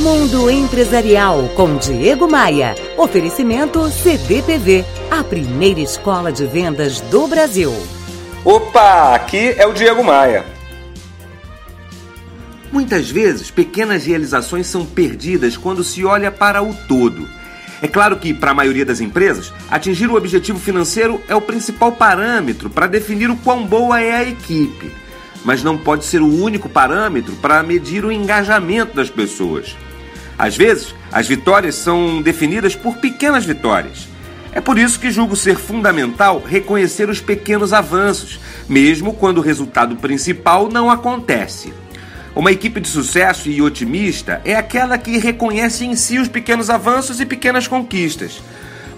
Mundo Empresarial com Diego Maia. Oferecimento CDPV, a primeira escola de vendas do Brasil. Opa, aqui é o Diego Maia. Muitas vezes, pequenas realizações são perdidas quando se olha para o todo. É claro que, para a maioria das empresas, atingir o objetivo financeiro é o principal parâmetro para definir o quão boa é a equipe. Mas não pode ser o único parâmetro para medir o engajamento das pessoas. Às vezes, as vitórias são definidas por pequenas vitórias. É por isso que julgo ser fundamental reconhecer os pequenos avanços, mesmo quando o resultado principal não acontece. Uma equipe de sucesso e otimista é aquela que reconhece em si os pequenos avanços e pequenas conquistas.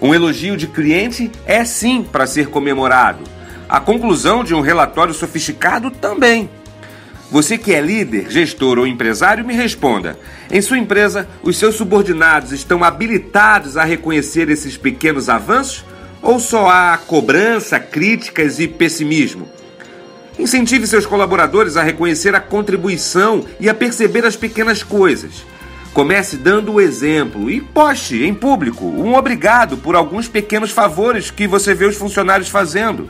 Um elogio de cliente é sim para ser comemorado. A conclusão de um relatório sofisticado também. Você que é líder, gestor ou empresário, me responda. Em sua empresa, os seus subordinados estão habilitados a reconhecer esses pequenos avanços? Ou só há cobrança, críticas e pessimismo? Incentive seus colaboradores a reconhecer a contribuição e a perceber as pequenas coisas. Comece dando o exemplo e poste em público um obrigado por alguns pequenos favores que você vê os funcionários fazendo.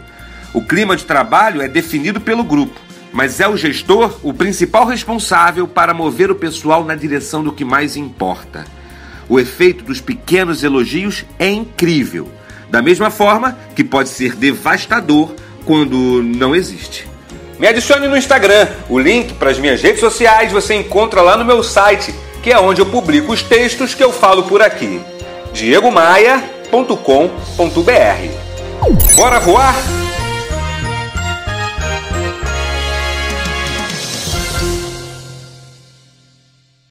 O clima de trabalho é definido pelo grupo mas é o gestor o principal responsável para mover o pessoal na direção do que mais importa. O efeito dos pequenos elogios é incrível, da mesma forma que pode ser devastador quando não existe. Me adicione no Instagram. O link para as minhas redes sociais você encontra lá no meu site, que é onde eu publico os textos que eu falo por aqui. diegomaia.com.br. Bora voar?